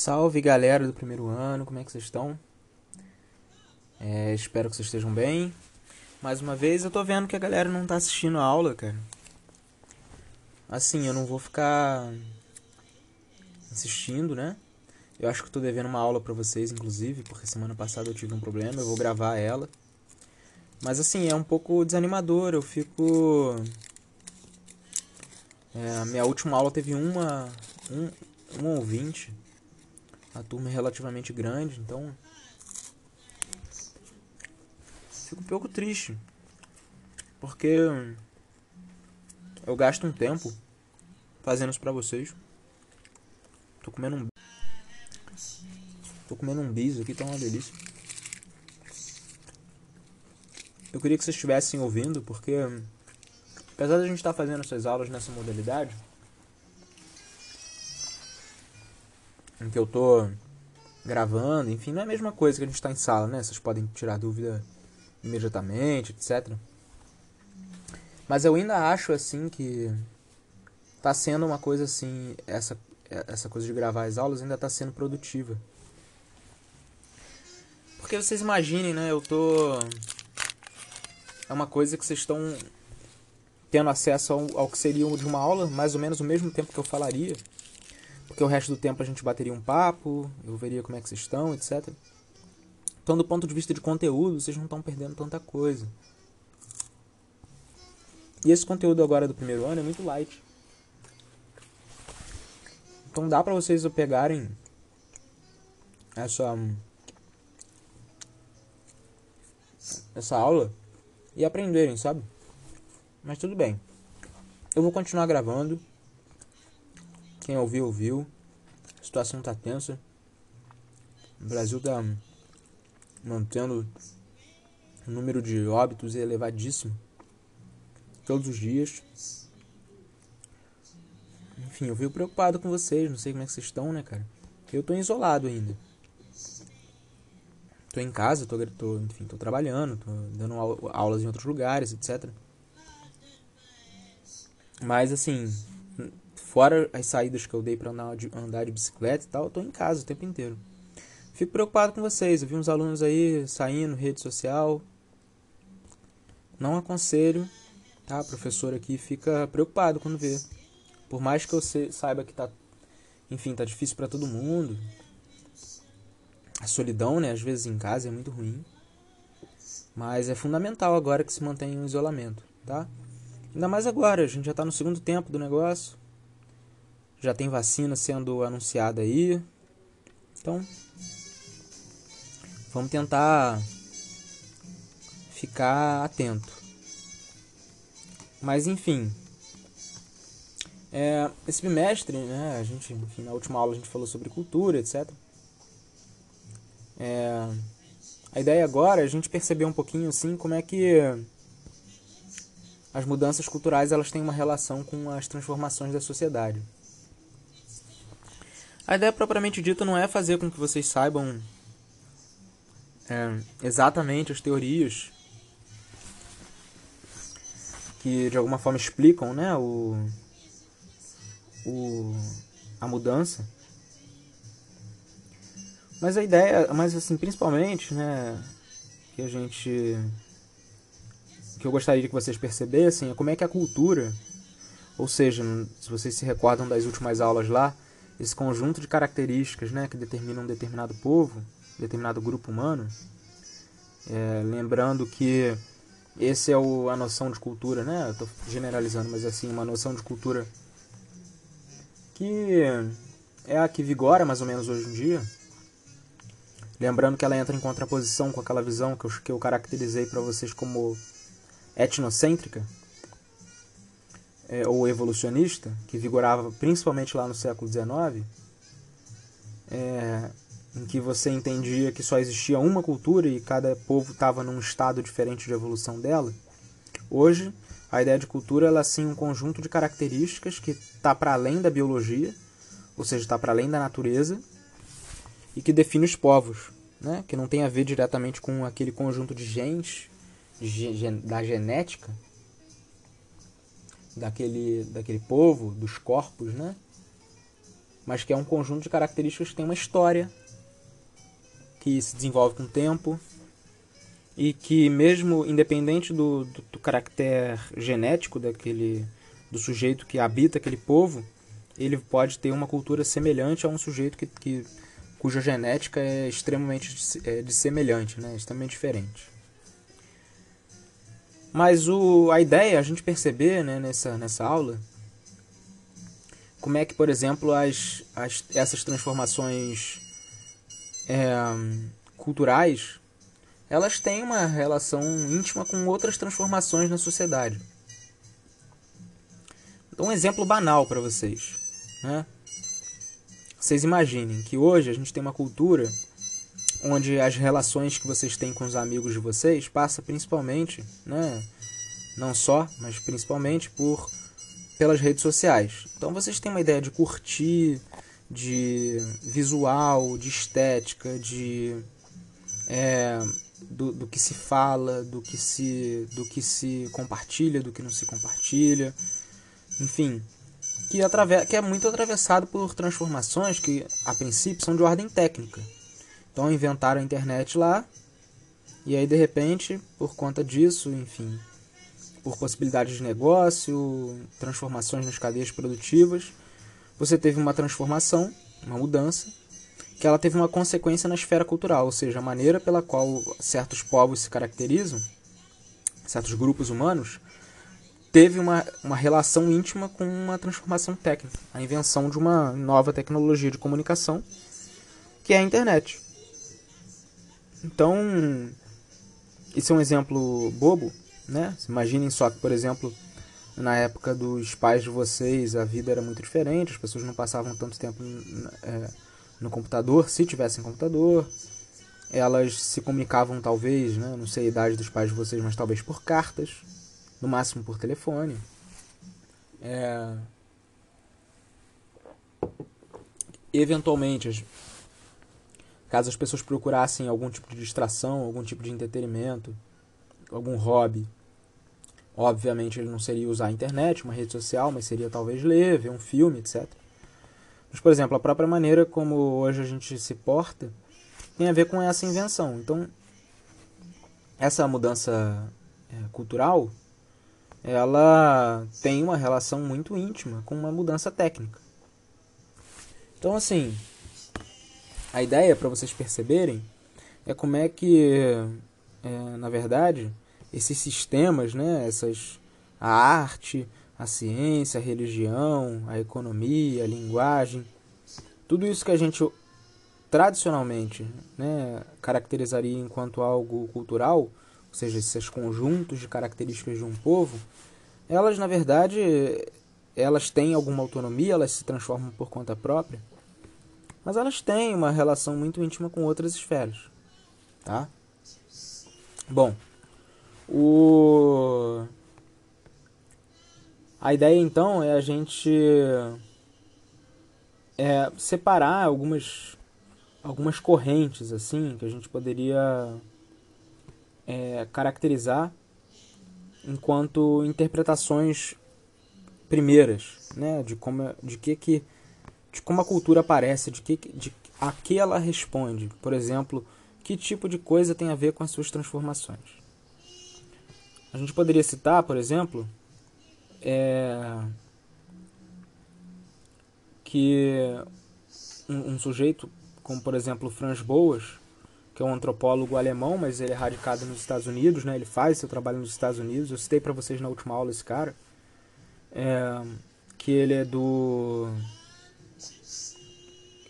Salve galera do primeiro ano, como é que vocês estão? É, espero que vocês estejam bem. Mais uma vez eu tô vendo que a galera não tá assistindo a aula, cara. Assim, eu não vou ficar assistindo, né? Eu acho que tô devendo uma aula pra vocês, inclusive, porque semana passada eu tive um problema, eu vou gravar ela. Mas assim, é um pouco desanimador, eu fico. É, a minha última aula teve uma. Um, um ouvinte. A turma é relativamente grande, então. Fico um pouco triste. Porque eu gasto um tempo fazendo isso pra vocês. Tô comendo um. Tô comendo um bis aqui, tá uma delícia. Eu queria que vocês estivessem ouvindo, porque apesar de a gente estar tá fazendo essas aulas nessa modalidade, em que eu tô gravando, enfim, não é a mesma coisa que a gente está em sala, né? Vocês podem tirar dúvida imediatamente, etc. Mas eu ainda acho assim que tá sendo uma coisa assim, essa essa coisa de gravar as aulas ainda tá sendo produtiva. Porque vocês imaginem, né? Eu tô é uma coisa que vocês estão tendo acesso ao, ao que seria de uma aula, mais ou menos o mesmo tempo que eu falaria. Porque o resto do tempo a gente bateria um papo, eu veria como é que vocês estão, etc. Então, do ponto de vista de conteúdo, vocês não estão perdendo tanta coisa. E esse conteúdo agora do primeiro ano é muito light. Então dá pra vocês pegarem essa essa aula e aprenderem, sabe? Mas tudo bem. Eu vou continuar gravando. Quem ouviu, ouviu. A situação tá tensa. O Brasil tá mantendo o número de óbitos elevadíssimo. Todos os dias. Enfim, eu fico preocupado com vocês. Não sei como é que vocês estão, né, cara? Eu tô isolado ainda tô em casa, tô, tô, enfim, tô trabalhando, tô dando aulas em outros lugares, etc. Mas assim, fora as saídas que eu dei para andar de, bicicleta e tal, eu tô em casa o tempo inteiro. Fico preocupado com vocês. Eu vi uns alunos aí saindo, rede social. Não aconselho, tá? O professor aqui fica preocupado quando vê. Por mais que eu saiba que tá, enfim, tá difícil para todo mundo, a solidão, né, às vezes em casa é muito ruim. Mas é fundamental agora que se mantenha um isolamento, tá? Ainda mais agora, a gente já está no segundo tempo do negócio. Já tem vacina sendo anunciada aí. Então, vamos tentar ficar atento. Mas enfim, é, esse bimestre, né, a gente, enfim, na última aula a gente falou sobre cultura, etc. É, a ideia agora é a gente perceber um pouquinho assim como é que as mudanças culturais elas têm uma relação com as transformações da sociedade. A ideia propriamente dita não é fazer com que vocês saibam é, exatamente as teorias que de alguma forma explicam né, o, o, a mudança. Mas a ideia, mas assim, principalmente, né, que a gente que eu gostaria que vocês percebessem é como é que a cultura, ou seja, se vocês se recordam das últimas aulas lá, esse conjunto de características, né, que determinam um determinado povo, determinado grupo humano, é, lembrando que esse é o, a noção de cultura, né? Tô generalizando, mas assim, uma noção de cultura que é a que vigora mais ou menos hoje em dia Lembrando que ela entra em contraposição com aquela visão que eu, que eu caracterizei para vocês como etnocêntrica é, ou evolucionista, que vigorava principalmente lá no século XIX, é, em que você entendia que só existia uma cultura e cada povo estava num estado diferente de evolução dela. Hoje, a ideia de cultura ela é sim um conjunto de características que está para além da biologia, ou seja, está para além da natureza e que define os povos, né? que não tem a ver diretamente com aquele conjunto de genes de, da genética daquele, daquele povo, dos corpos, né? mas que é um conjunto de características que tem uma história, que se desenvolve com o tempo e que mesmo independente do, do, do genético daquele do sujeito que habita aquele povo, ele pode ter uma cultura semelhante a um sujeito que, que cuja genética é extremamente é, dissemelhante, né? extremamente diferente. Mas o, a ideia é a gente perceber né, nessa, nessa aula como é que, por exemplo, as, as, essas transformações é, culturais elas têm uma relação íntima com outras transformações na sociedade. Então, um exemplo banal para vocês. Né? Vocês imaginem que hoje a gente tem uma cultura onde as relações que vocês têm com os amigos de vocês passa principalmente, né, não só, mas principalmente por pelas redes sociais. Então vocês têm uma ideia de curtir, de visual, de estética, de é, do, do que se fala, do que se do que se compartilha, do que não se compartilha, enfim, que, que é muito atravessado por transformações que, a princípio, são de ordem técnica. Então, inventaram a internet lá, e aí, de repente, por conta disso, enfim, por possibilidades de negócio, transformações nas cadeias produtivas, você teve uma transformação, uma mudança, que ela teve uma consequência na esfera cultural, ou seja, a maneira pela qual certos povos se caracterizam, certos grupos humanos, teve uma, uma relação íntima com uma transformação técnica, a invenção de uma nova tecnologia de comunicação, que é a internet. Então, esse é um exemplo bobo, né? Imaginem só que, por exemplo, na época dos pais de vocês, a vida era muito diferente, as pessoas não passavam tanto tempo é, no computador, se tivessem computador, elas se comunicavam talvez, né? não sei a idade dos pais de vocês, mas talvez por cartas, no máximo por telefone. É... Eventualmente, caso as pessoas procurassem algum tipo de distração, algum tipo de entretenimento, algum hobby, obviamente ele não seria usar a internet, uma rede social, mas seria talvez ler, ver um filme, etc. Mas, por exemplo, a própria maneira como hoje a gente se porta tem a ver com essa invenção. Então, essa mudança é, cultural ela tem uma relação muito íntima com uma mudança técnica. Então, assim, a ideia para vocês perceberem é como é que, é, na verdade, esses sistemas, né, essas, a arte, a ciência, a religião, a economia, a linguagem, tudo isso que a gente tradicionalmente né, caracterizaria enquanto algo cultural, ou seja, esses conjuntos de características de um povo, elas na verdade elas têm alguma autonomia, elas se transformam por conta própria, mas elas têm uma relação muito íntima com outras esferas, tá? Bom, o a ideia então é a gente é, separar algumas algumas correntes assim que a gente poderia é, caracterizar enquanto interpretações primeiras, né, de como de que que de como a cultura aparece, de que de a que ela responde. Por exemplo, que tipo de coisa tem a ver com as suas transformações. A gente poderia citar, por exemplo, é, que um, um sujeito como por exemplo Franz Boas que é um antropólogo alemão, mas ele é radicado nos Estados Unidos, né? Ele faz seu trabalho nos Estados Unidos. Eu citei para vocês na última aula esse cara, é, que ele é do,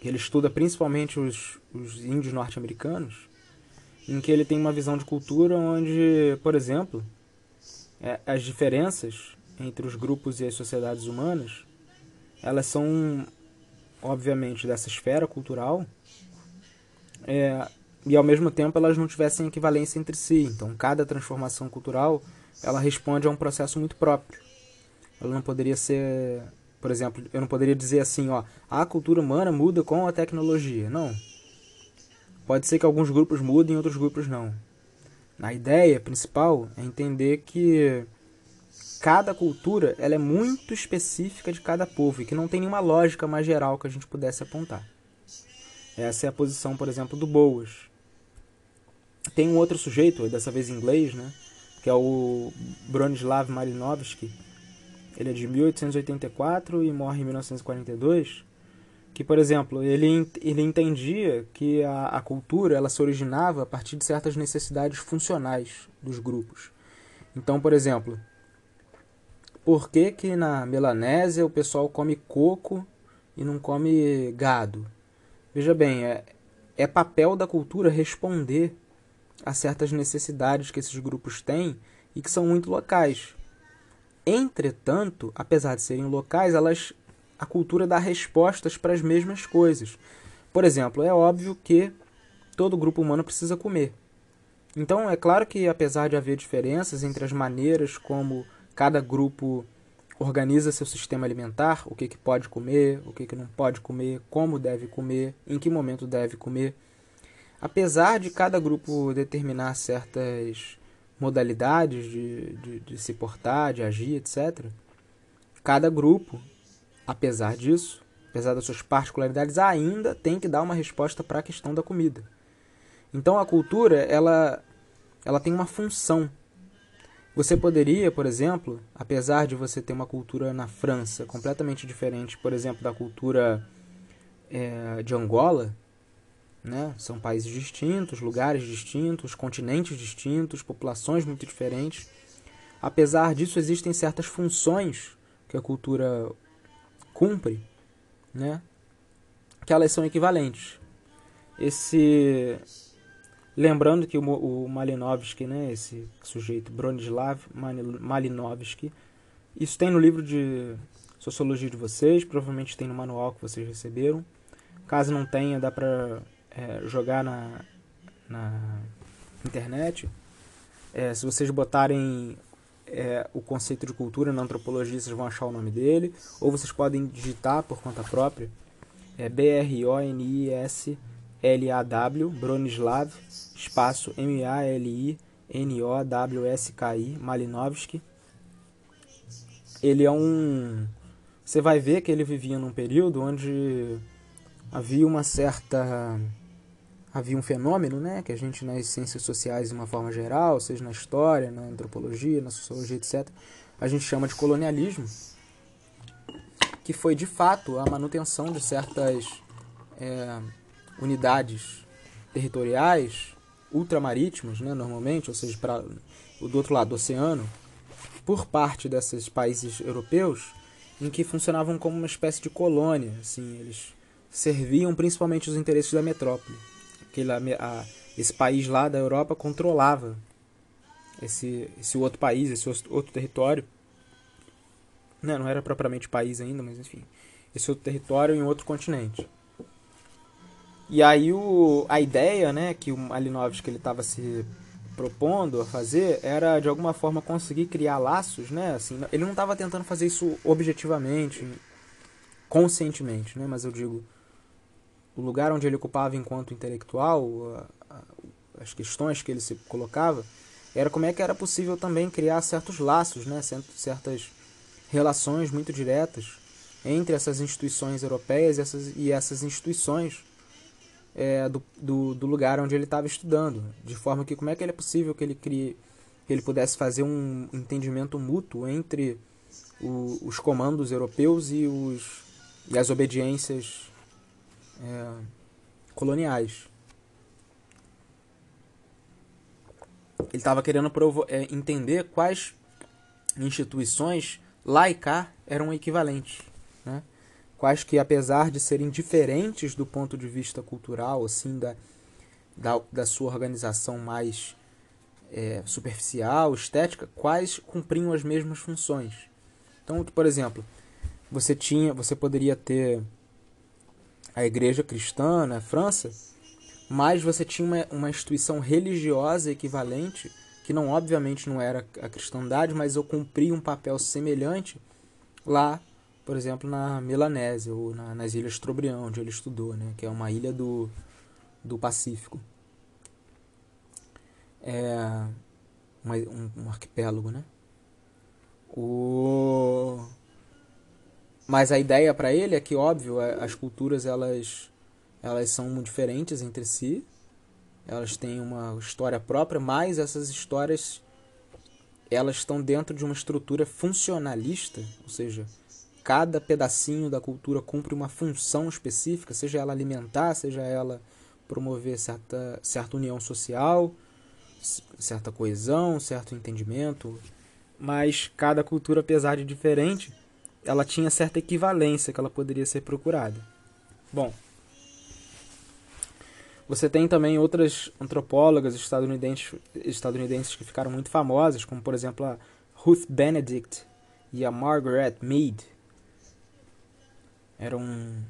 que ele estuda principalmente os, os índios norte-americanos, em que ele tem uma visão de cultura onde, por exemplo, é, as diferenças entre os grupos e as sociedades humanas, elas são obviamente dessa esfera cultural, é, e ao mesmo tempo elas não tivessem equivalência entre si. Então, cada transformação cultural ela responde a um processo muito próprio. Ela não poderia ser, por exemplo, eu não poderia dizer assim, ó, a cultura humana muda com a tecnologia. Não. Pode ser que alguns grupos mudem, outros grupos não. A ideia principal é entender que cada cultura ela é muito específica de cada povo e que não tem nenhuma lógica mais geral que a gente pudesse apontar. Essa é a posição, por exemplo, do Boas. Tem um outro sujeito, dessa vez em inglês, né, que é o Bronislav Malinovsky. Ele é de 1884 e morre em 1942. Que, por exemplo, ele, ele entendia que a, a cultura ela se originava a partir de certas necessidades funcionais dos grupos. Então, por exemplo, por que, que na Melanésia o pessoal come coco e não come gado? Veja bem, é, é papel da cultura responder a certas necessidades que esses grupos têm e que são muito locais. Entretanto, apesar de serem locais, elas a cultura dá respostas para as mesmas coisas. Por exemplo, é óbvio que todo grupo humano precisa comer. Então, é claro que apesar de haver diferenças entre as maneiras como cada grupo organiza seu sistema alimentar, o que, que pode comer, o que, que não pode comer, como deve comer, em que momento deve comer. Apesar de cada grupo determinar certas modalidades de, de, de se portar, de agir, etc., cada grupo, apesar disso, apesar das suas particularidades, ainda tem que dar uma resposta para a questão da comida. Então a cultura, ela, ela tem uma função você poderia, por exemplo, apesar de você ter uma cultura na França completamente diferente, por exemplo, da cultura é, de Angola, né? São países distintos, lugares distintos, continentes distintos, populações muito diferentes. Apesar disso, existem certas funções que a cultura cumpre, né? Que elas são equivalentes. Esse Lembrando que o, Malinovsky, né, esse sujeito, Bronislav Malinovsky, isso tem no livro de Sociologia de vocês, provavelmente tem no manual que vocês receberam. Caso não tenha, dá para é, jogar na, na internet. É, se vocês botarem é, o conceito de cultura na antropologia, vocês vão achar o nome dele. Ou vocês podem digitar por conta própria. É B-R-O-N-I-S L-A-W, Bronislav, espaço M-A-L-I-N-O-W-S-K-I, Malinovsky. Ele é um. Você vai ver que ele vivia num período onde havia uma certa. Havia um fenômeno, né, que a gente nas ciências sociais, de uma forma geral, seja na história, na antropologia, na sociologia, etc., a gente chama de colonialismo, que foi de fato a manutenção de certas é, unidades territoriais ultramarítimas, né, normalmente, ou seja, para do outro lado do oceano, por parte desses países europeus, em que funcionavam como uma espécie de colônia, assim, eles serviam principalmente os interesses da metrópole. Aquele, a, esse país lá da Europa controlava esse, esse outro país, esse outro território. Não, não era propriamente país ainda, mas enfim, esse outro território em outro continente. E aí o, a ideia né, que o Malinovski estava se propondo a fazer era de alguma forma conseguir criar laços, né? Assim, ele não estava tentando fazer isso objetivamente, conscientemente, né? Mas eu digo, o lugar onde ele ocupava enquanto intelectual, as questões que ele se colocava, era como é que era possível também criar certos laços, né? Certas relações muito diretas entre essas instituições europeias e essas, e essas instituições é, do, do, do, lugar onde ele estava estudando, de forma que como é que é possível que ele crie, que ele pudesse fazer um entendimento mútuo entre o, os comandos europeus e, os, e as obediências é, coloniais. Ele estava querendo é, entender quais instituições cá eram equivalentes. Né? quais que apesar de serem diferentes do ponto de vista cultural, assim, da, da, da sua organização mais é, superficial, estética, quais cumpriam as mesmas funções. Então, por exemplo, você tinha, você poderia ter a igreja cristã na França, mas você tinha uma, uma instituição religiosa equivalente, que não obviamente não era a cristandade, mas eu cumpria um papel semelhante lá por exemplo, na Melanésia ou na, nas Ilhas Trobriand, onde ele estudou, né, que é uma ilha do, do Pacífico. É um, um arquipélago, né? O... Mas a ideia para ele é que, óbvio, as culturas elas, elas são diferentes entre si, elas têm uma história própria, mas essas histórias elas estão dentro de uma estrutura funcionalista, ou seja, cada pedacinho da cultura cumpre uma função específica, seja ela alimentar, seja ela promover certa, certa união social, certa coesão, certo entendimento, mas cada cultura, apesar de diferente, ela tinha certa equivalência que ela poderia ser procurada. Bom, você tem também outras antropólogas estadunidenses, estadunidenses que ficaram muito famosas, como por exemplo a Ruth Benedict e a Margaret Mead. Eram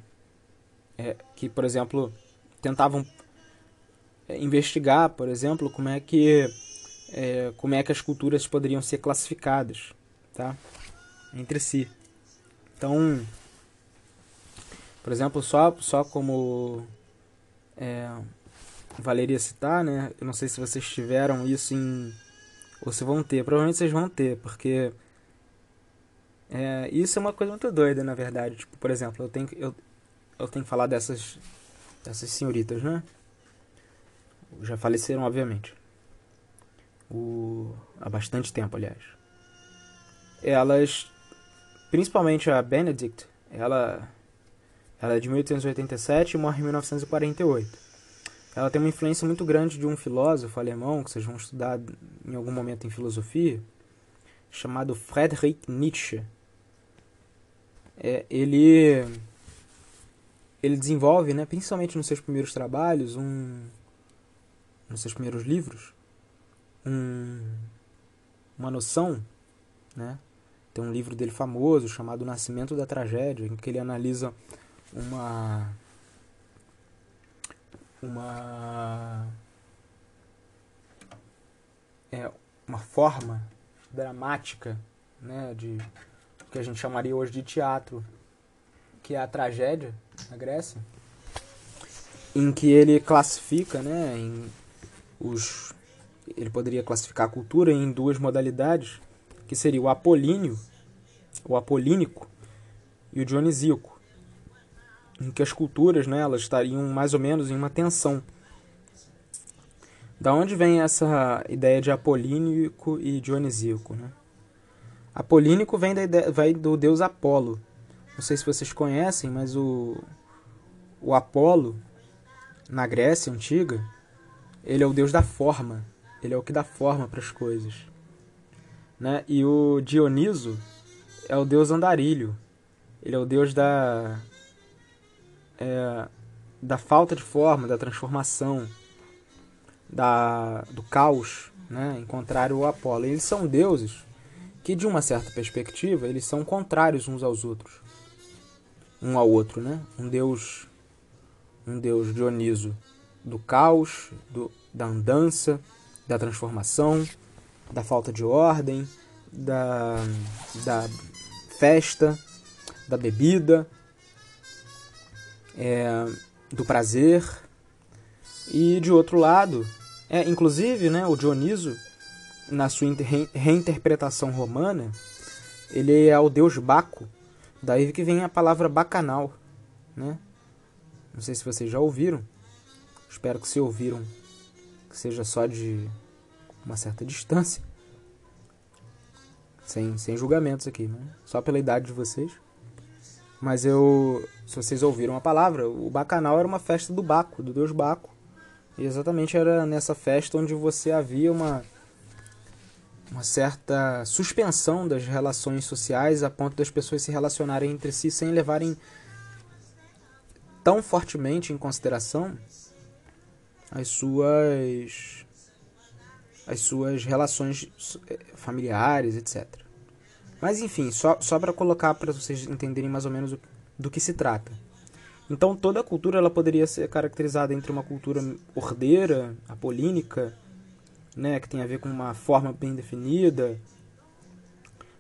é, que, por exemplo, tentavam é, investigar, por exemplo, como é que é, como é que as culturas poderiam ser classificadas, tá? Entre si. Então, por exemplo, só só como é, valeria citar, né? Eu não sei se vocês tiveram isso em. ou se vão ter. Provavelmente vocês vão ter, porque. É, isso é uma coisa muito doida, na verdade. Tipo, por exemplo, eu tenho, eu, eu tenho que falar dessas, dessas senhoritas, né? Já faleceram, obviamente. O, há bastante tempo, aliás. Elas. Principalmente a Benedict, ela ela é de 1887 e morre em 1948. Ela tem uma influência muito grande de um filósofo alemão que vocês vão estudar em algum momento em filosofia, chamado Friedrich Nietzsche. É, ele ele desenvolve, né, principalmente nos seus primeiros trabalhos, um nos seus primeiros livros, um, uma noção, né? Tem um livro dele famoso chamado O Nascimento da Tragédia, em que ele analisa uma uma é, uma forma dramática né de que a gente chamaria hoje de teatro que é a tragédia na Grécia em que ele classifica né em os ele poderia classificar a cultura em duas modalidades que seria o apolíneo o apolínico e o dionisíaco em que as culturas né, elas estariam mais ou menos em uma tensão. Da onde vem essa ideia de apolínico e dionisíaco? Né? Apolínico vem, da ideia, vem do deus Apolo. Não sei se vocês conhecem, mas o, o Apolo, na Grécia Antiga, ele é o deus da forma. Ele é o que dá forma para as coisas. Né? E o Dioniso é o deus andarilho. Ele é o deus da, é, da falta de forma, da transformação, da, do caos, né? em contrário ao Apolo. Eles são deuses que, de uma certa perspectiva, eles são contrários uns aos outros. Um ao outro, né? Um deus, um deus Dioniso do caos, do, da andança, da transformação, da falta de ordem, da, da festa, da bebida, é, do prazer. E de outro lado, é, inclusive, né, o Dioniso, na sua reinterpretação romana, ele é o deus Baco. Daí que vem a palavra bacanal, né? Não sei se vocês já ouviram. Espero que se ouviram que seja só de uma certa distância. Sem, sem julgamentos aqui, né? Só pela idade de vocês. Mas eu, se vocês ouviram a palavra, o bacanal era uma festa do Baco, do deus Baco. E exatamente era nessa festa onde você havia uma uma certa suspensão das relações sociais a ponto das pessoas se relacionarem entre si sem levarem tão fortemente em consideração as suas as suas relações eh, familiares, etc. Mas enfim, só, só para colocar para vocês entenderem mais ou menos do, do que se trata. Então toda cultura ela poderia ser caracterizada entre uma cultura ordeira, apolínica, né, que tem a ver com uma forma bem definida,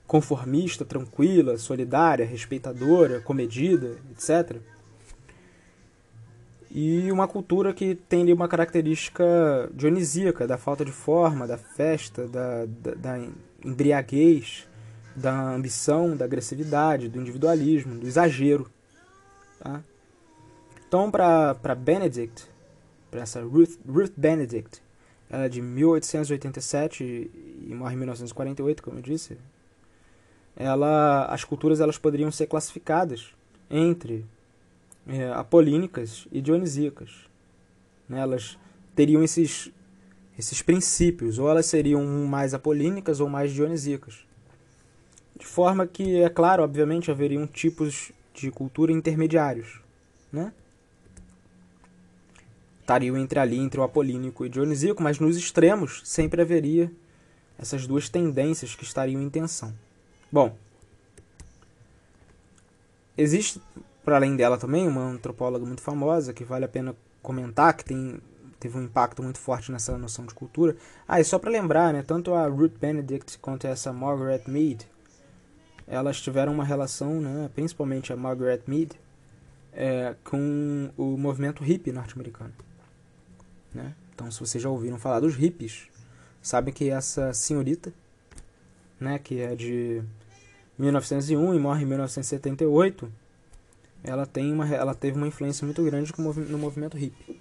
conformista, tranquila, solidária, respeitadora, comedida, etc. E uma cultura que tem ali uma característica dionisíaca, da falta de forma, da festa, da, da, da embriaguez, da ambição, da agressividade, do individualismo, do exagero. Tá? Então, para Benedict, para essa Ruth, Ruth Benedict, ela é de 1887 e morre em 1948, como eu disse. Ela, as culturas elas poderiam ser classificadas entre é, apolínicas e dionisíacas. Né? Elas teriam esses, esses princípios, ou elas seriam mais apolínicas ou mais dionisíacas. De forma que, é claro, obviamente, haveriam tipos de cultura intermediários. Né? Estariam entre ali, entre o apolínico e o dionisíaco, mas nos extremos sempre haveria essas duas tendências que estariam em tensão. Bom, existe para além dela também, uma antropóloga muito famosa que vale a pena comentar, que tem, teve um impacto muito forte nessa noção de cultura. Ah, e só para lembrar, né, tanto a Ruth Benedict quanto essa Margaret Mead, elas tiveram uma relação, né, principalmente a Margaret Mead, é, com o movimento hippie norte-americano. Né? Então, se vocês já ouviram falar dos hippies, sabem que essa senhorita, né, que é de 1901 e morre em 1978, ela, tem uma, ela teve uma influência muito grande no movimento hippie.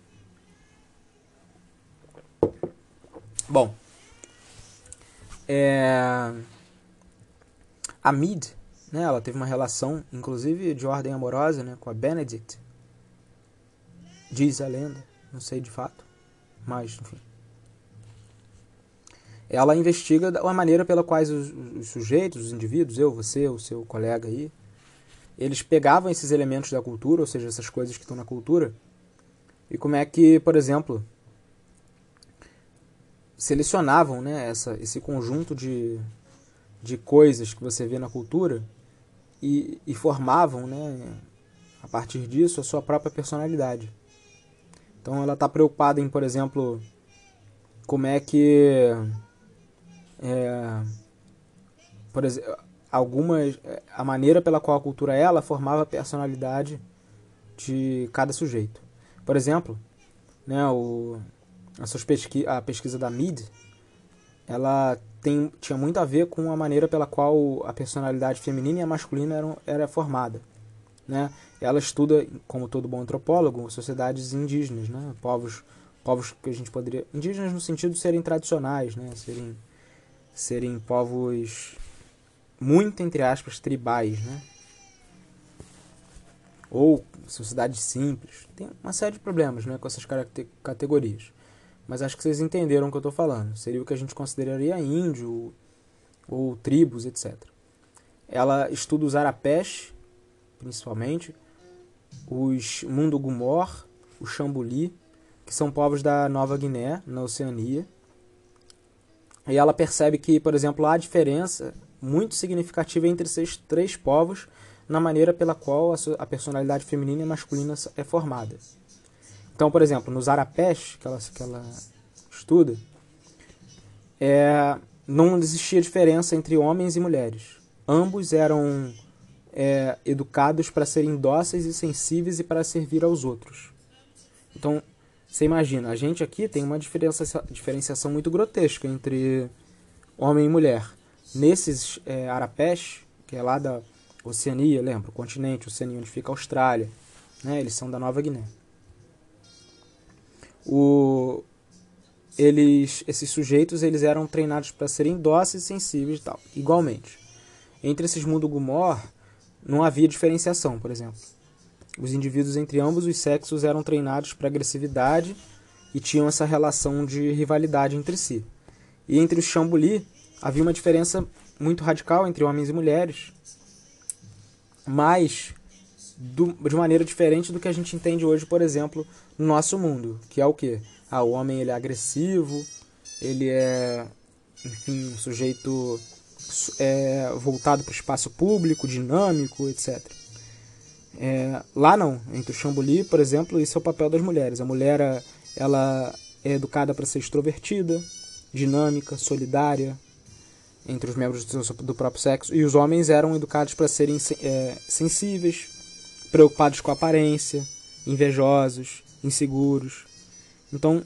Bom, é, a Mead, né, ela teve uma relação, inclusive de ordem amorosa, né, com a Benedict. Diz a lenda, não sei de fato, mas enfim. Ela investiga a maneira pela qual os, os sujeitos, os indivíduos, eu, você, o seu colega aí, eles pegavam esses elementos da cultura, ou seja, essas coisas que estão na cultura, e como é que, por exemplo, selecionavam né, essa, esse conjunto de, de coisas que você vê na cultura e, e formavam, né, a partir disso, a sua própria personalidade. Então ela está preocupada em, por exemplo, como é que. É, por exemplo, algumas a maneira pela qual a cultura ela formava a personalidade de cada sujeito. Por exemplo, né, o, a, pesqui, a pesquisa da Mead, ela tem, tinha muito a ver com a maneira pela qual a personalidade feminina e a masculina eram, era formada. Né? Ela estuda, como todo bom antropólogo, sociedades indígenas, né? povos, povos que a gente poderia... Indígenas no sentido de serem tradicionais, né? serem, serem povos muito, entre aspas, tribais, né? Ou sociedades simples. Tem uma série de problemas né, com essas categorias. Mas acho que vocês entenderam o que eu estou falando. Seria o que a gente consideraria índio ou tribos, etc. Ela estuda os arapés, principalmente, os Mundugumor, o Xambuli, que são povos da Nova Guiné, na Oceania. E ela percebe que, por exemplo, há diferença muito significativa entre esses três povos na maneira pela qual a personalidade feminina e masculina é formada. Então, por exemplo, nos arapés que ela, que ela estuda, é, não existia diferença entre homens e mulheres. Ambos eram é, educados para serem dóceis e sensíveis e para servir aos outros. Então, você imagina, a gente aqui tem uma diferenciação muito grotesca entre homem e mulher nesses é, arapés, que é lá da Oceania, lembra? O continente, Oceania, onde fica a Austrália. Né? Eles são da Nova Guiné. O, eles, esses sujeitos eles eram treinados para serem dóceis e sensíveis e tal, igualmente. Entre esses Mundugumor, não havia diferenciação, por exemplo. Os indivíduos entre ambos os sexos eram treinados para agressividade e tinham essa relação de rivalidade entre si. E entre os Chambuli, havia uma diferença muito radical entre homens e mulheres, mas do, de maneira diferente do que a gente entende hoje, por exemplo, no nosso mundo, que é o que? Ah, o homem ele é agressivo, ele é, enfim, um sujeito é, voltado para o espaço público, dinâmico, etc. É, lá não, entre o Chambuli, por exemplo, isso é o papel das mulheres. A mulher ela é educada para ser extrovertida, dinâmica, solidária, entre os membros do próprio sexo, e os homens eram educados para serem é, sensíveis, preocupados com a aparência, invejosos, inseguros. Então,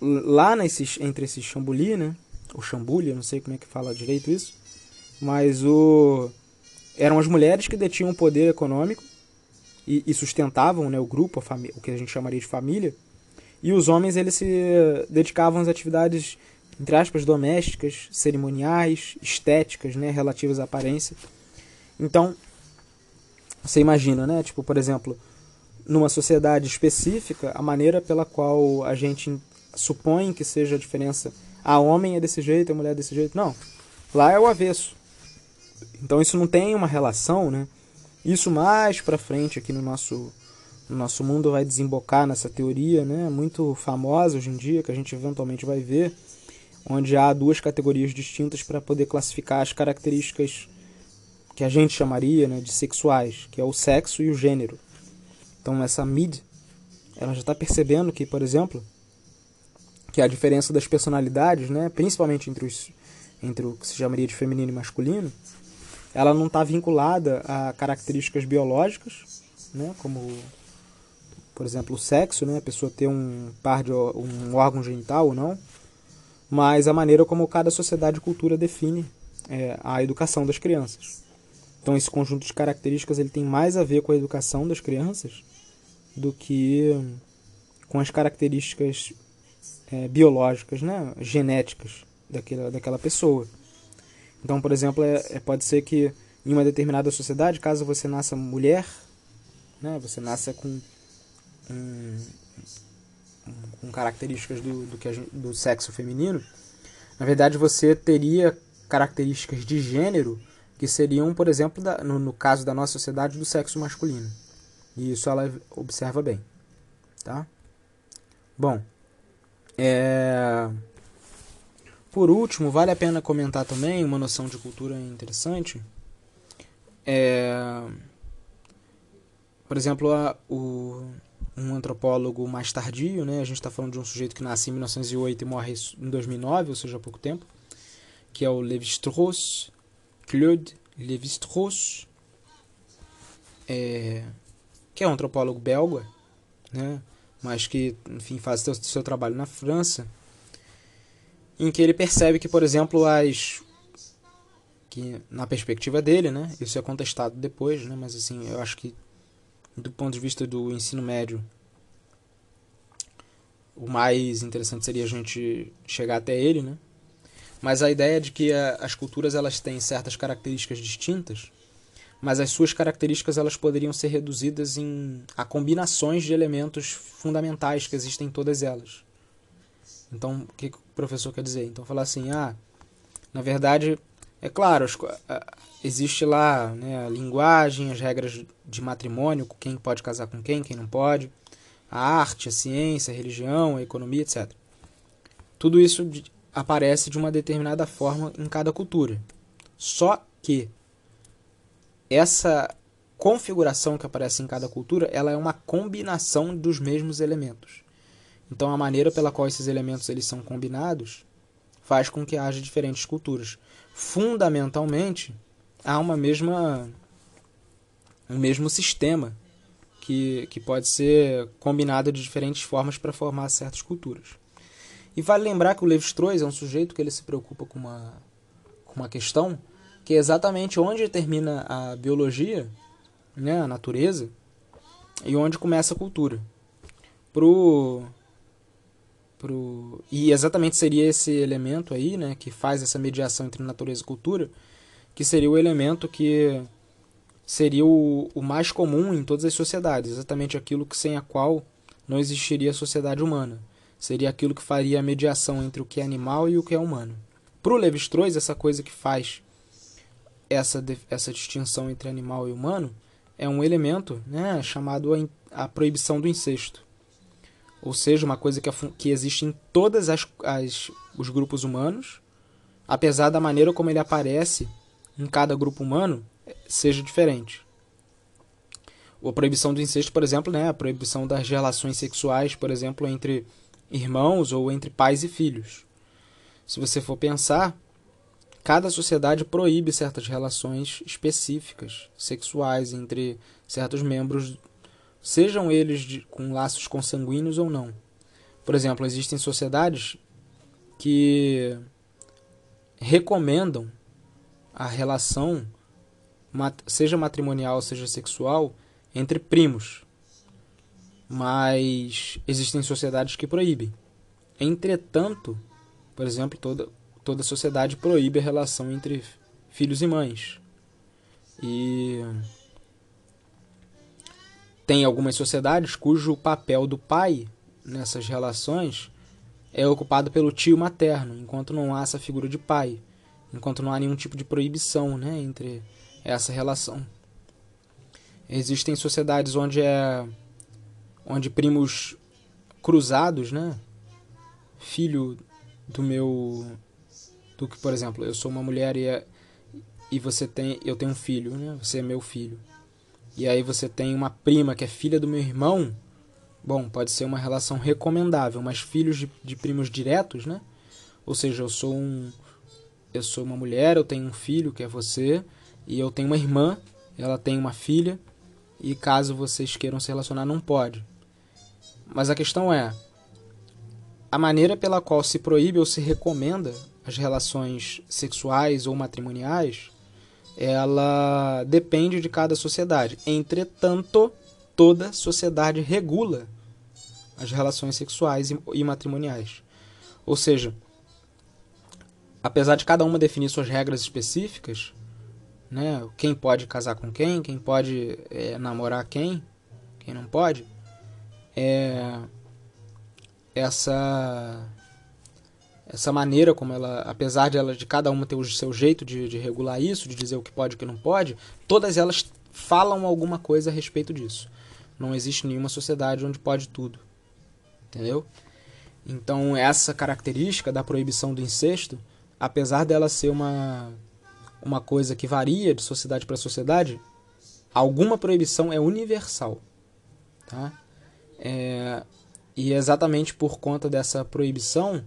lá nesses, entre esses chambuli, né, ou chambulha, não sei como é que fala direito isso, mas o eram as mulheres que detinham o poder econômico e, e sustentavam né, o grupo, o que a gente chamaria de família, e os homens eles se dedicavam às atividades entre aspas domésticas, cerimoniais, estéticas, né, relativas à aparência. Então, você imagina, né, tipo, por exemplo, numa sociedade específica, a maneira pela qual a gente supõe que seja a diferença, a homem é desse jeito, a mulher é desse jeito, não. Lá é o avesso. Então isso não tem uma relação, né? Isso mais para frente aqui no nosso no nosso mundo vai desembocar nessa teoria, né, muito famosa hoje em dia que a gente eventualmente vai ver, onde há duas categorias distintas para poder classificar as características que a gente chamaria, né, de sexuais, que é o sexo e o gênero. Então essa mid, ela já está percebendo que, por exemplo, que a diferença das personalidades, né, principalmente entre os entre o que se chamaria de feminino e masculino, ela não está vinculada a características biológicas, né, como por exemplo o sexo, né, a pessoa ter um par de um órgão genital ou não, mas a maneira como cada sociedade e cultura define é, a educação das crianças. Então esse conjunto de características ele tem mais a ver com a educação das crianças do que com as características é, biológicas, né, genéticas daquela, daquela pessoa. Então, por exemplo, é, é, pode ser que em uma determinada sociedade, caso você nasça mulher, né, você nasça com, com características do, do, que gente, do sexo feminino, na verdade você teria características de gênero que seriam, por exemplo, da, no, no caso da nossa sociedade, do sexo masculino. E isso ela observa bem. Tá? Bom, é... Por último, vale a pena comentar também uma noção de cultura interessante. É, por exemplo, a, o, um antropólogo mais tardio, né? a gente está falando de um sujeito que nasce em 1908 e morre em 2009, ou seja, há pouco tempo, que é o Lévi-Strauss, Claude Lévi-Strauss, é, que é um antropólogo belga, né? mas que enfim, faz seu, seu trabalho na França em que ele percebe que, por exemplo, as que na perspectiva dele, né, isso é contestado depois, né, mas assim, eu acho que do ponto de vista do ensino médio, o mais interessante seria a gente chegar até ele, né? Mas a ideia de que a, as culturas elas têm certas características distintas, mas as suas características elas poderiam ser reduzidas em a combinações de elementos fundamentais que existem em todas elas. Então, o que o professor quer dizer? Então, falar assim, ah, na verdade, é claro, existe lá né, a linguagem, as regras de matrimônio, quem pode casar com quem, quem não pode, a arte, a ciência, a religião, a economia, etc. Tudo isso aparece de uma determinada forma em cada cultura. Só que essa configuração que aparece em cada cultura, ela é uma combinação dos mesmos elementos. Então a maneira pela qual esses elementos eles são combinados faz com que haja diferentes culturas. Fundamentalmente, há uma mesma um mesmo sistema que, que pode ser combinado de diferentes formas para formar certas culturas. E vale lembrar que o Levi-Strauss é um sujeito que ele se preocupa com uma, com uma questão que é exatamente onde termina a biologia, né, a natureza, e onde começa a cultura. Pro pro e exatamente seria esse elemento aí, né, que faz essa mediação entre natureza e cultura, que seria o elemento que seria o, o mais comum em todas as sociedades, exatamente aquilo que sem a qual não existiria a sociedade humana. Seria aquilo que faria a mediação entre o que é animal e o que é humano. Para o Levi-Strauss, essa coisa que faz essa, essa distinção entre animal e humano é um elemento né, chamado a, a proibição do incesto ou seja, uma coisa que, que existe em todas as, as os grupos humanos, apesar da maneira como ele aparece em cada grupo humano eh, seja diferente. A proibição do incesto, por exemplo, né, a proibição das relações sexuais, por exemplo, entre irmãos ou entre pais e filhos. Se você for pensar, cada sociedade proíbe certas relações específicas sexuais entre certos membros sejam eles de, com laços consanguíneos ou não. Por exemplo, existem sociedades que recomendam a relação, seja matrimonial, seja sexual, entre primos. Mas existem sociedades que proíbem. Entretanto, por exemplo, toda, toda sociedade proíbe a relação entre filhos e mães. E tem algumas sociedades cujo papel do pai nessas relações é ocupado pelo tio materno, enquanto não há essa figura de pai, enquanto não há nenhum tipo de proibição né, entre essa relação. Existem sociedades onde é onde primos cruzados, né, filho do meu do que, por exemplo, eu sou uma mulher e, é, e você tem eu tenho um filho, né? Você é meu filho e aí você tem uma prima que é filha do meu irmão, bom, pode ser uma relação recomendável, mas filhos de, de primos diretos, né? Ou seja, eu sou um eu sou uma mulher, eu tenho um filho que é você, e eu tenho uma irmã, ela tem uma filha, e caso vocês queiram se relacionar, não pode. Mas a questão é a maneira pela qual se proíbe ou se recomenda as relações sexuais ou matrimoniais ela depende de cada sociedade. Entretanto, toda sociedade regula as relações sexuais e matrimoniais. Ou seja, apesar de cada uma definir suas regras específicas, né, quem pode casar com quem, quem pode é, namorar quem, quem não pode, é, essa essa maneira como ela, apesar de ela de cada uma ter o seu jeito de, de regular isso, de dizer o que pode e o que não pode, todas elas falam alguma coisa a respeito disso. Não existe nenhuma sociedade onde pode tudo. Entendeu? Então, essa característica da proibição do incesto, apesar dela ser uma, uma coisa que varia de sociedade para sociedade, alguma proibição é universal. Tá? É, e exatamente por conta dessa proibição,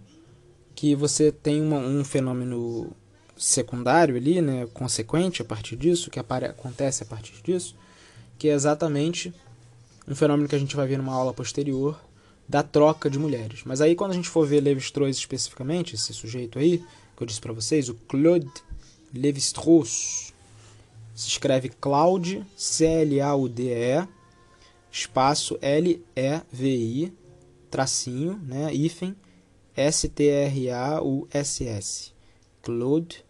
que você tem uma, um fenômeno secundário ali, né, consequente a partir disso, que acontece a partir disso, que é exatamente um fenômeno que a gente vai ver numa aula posterior da troca de mulheres. Mas aí quando a gente for ver Levi-Strauss especificamente, esse sujeito aí, que eu disse para vocês, o Claude Levi-Strauss, se escreve Claude, C-L-A-U-D-E, espaço L-E-V-I, tracinho, né, hífen, S-T-R-A-U-S-S. Claude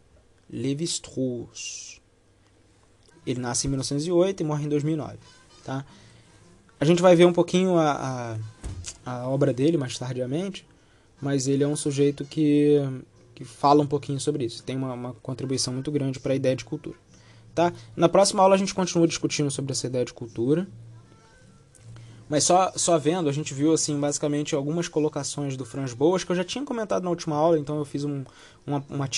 Lévi-Strauss. Ele nasce em 1908 e morre em 2009. Tá? A gente vai ver um pouquinho a, a, a obra dele mais tardiamente, mas ele é um sujeito que, que fala um pouquinho sobre isso. Tem uma, uma contribuição muito grande para a ideia de cultura. Tá? Na próxima aula a gente continua discutindo sobre essa ideia de cultura. Mas só, só vendo, a gente viu assim basicamente algumas colocações do Franz Boas que eu já tinha comentado na última aula, então eu fiz um, uma, uma,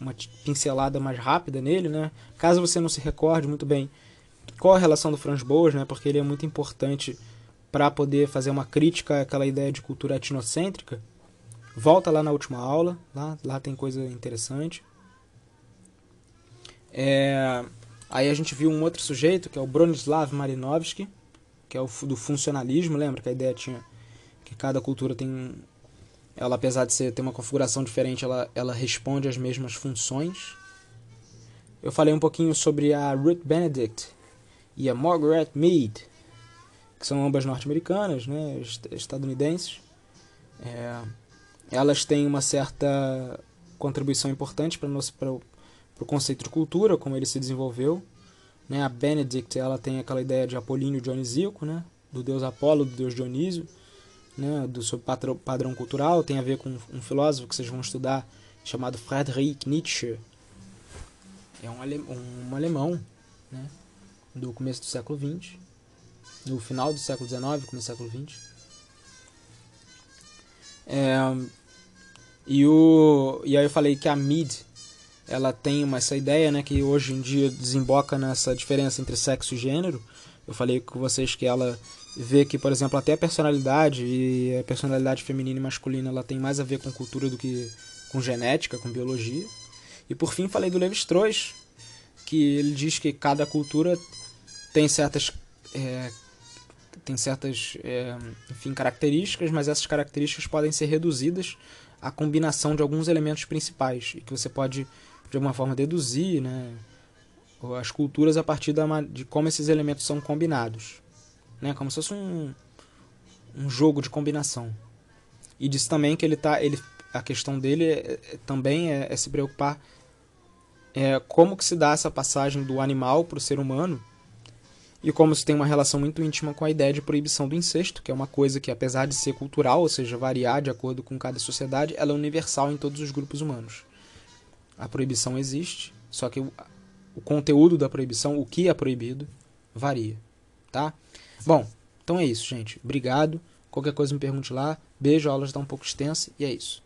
uma pincelada mais rápida nele, né? Caso você não se recorde muito bem qual a relação do Franz Boas, né? Porque ele é muito importante para poder fazer uma crítica àquela ideia de cultura etnocêntrica. Volta lá na última aula, lá, lá tem coisa interessante. É, aí a gente viu um outro sujeito, que é o Bronislav Marinovsky, que é o do funcionalismo, lembra que a ideia tinha que cada cultura tem ela apesar de ser ter uma configuração diferente, ela ela responde às mesmas funções. Eu falei um pouquinho sobre a Ruth Benedict e a Margaret Mead, que são ambas norte-americanas, né, estadunidenses. É, elas têm uma certa contribuição importante para o conceito de cultura, como ele se desenvolveu. Né? A Benedict ela tem aquela ideia de apolíneo dionisíaco, né? do deus Apolo, do deus Dionísio, né? do seu padrão, padrão cultural. Tem a ver com um filósofo que vocês vão estudar chamado Friedrich Nietzsche. É um, ale, um, alemão né? do começo do século XX, no final do século XIX, começo do século XX. É, e, o, e aí eu falei que a Mid ela tem uma, essa ideia, né, que hoje em dia desemboca nessa diferença entre sexo e gênero. Eu falei com vocês que ela vê que, por exemplo, até a personalidade e a personalidade feminina e masculina, ela tem mais a ver com cultura do que com genética, com biologia. E por fim falei do Levi-Strauss, que ele diz que cada cultura tem certas é, tem certas é, enfim, características, mas essas características podem ser reduzidas à combinação de alguns elementos principais e que você pode de alguma forma, deduzir né, as culturas a partir da, de como esses elementos são combinados. Né, como se fosse um, um jogo de combinação. E diz também que ele tá, ele, a questão dele é, é, também é, é, se preocupar é, como que se dá essa passagem do animal para o ser humano e como isso tem uma relação muito íntima com a ideia de proibição do incesto, que é uma coisa que, apesar de ser cultural, ou seja, variar de acordo com cada sociedade, ela é universal em todos os grupos humanos. A proibição existe, só que o, o conteúdo da proibição, o que é proibido, varia, tá? Bom, então é isso, gente. Obrigado. Qualquer coisa me pergunte lá. Beijo, a aula está um pouco extensa e é isso.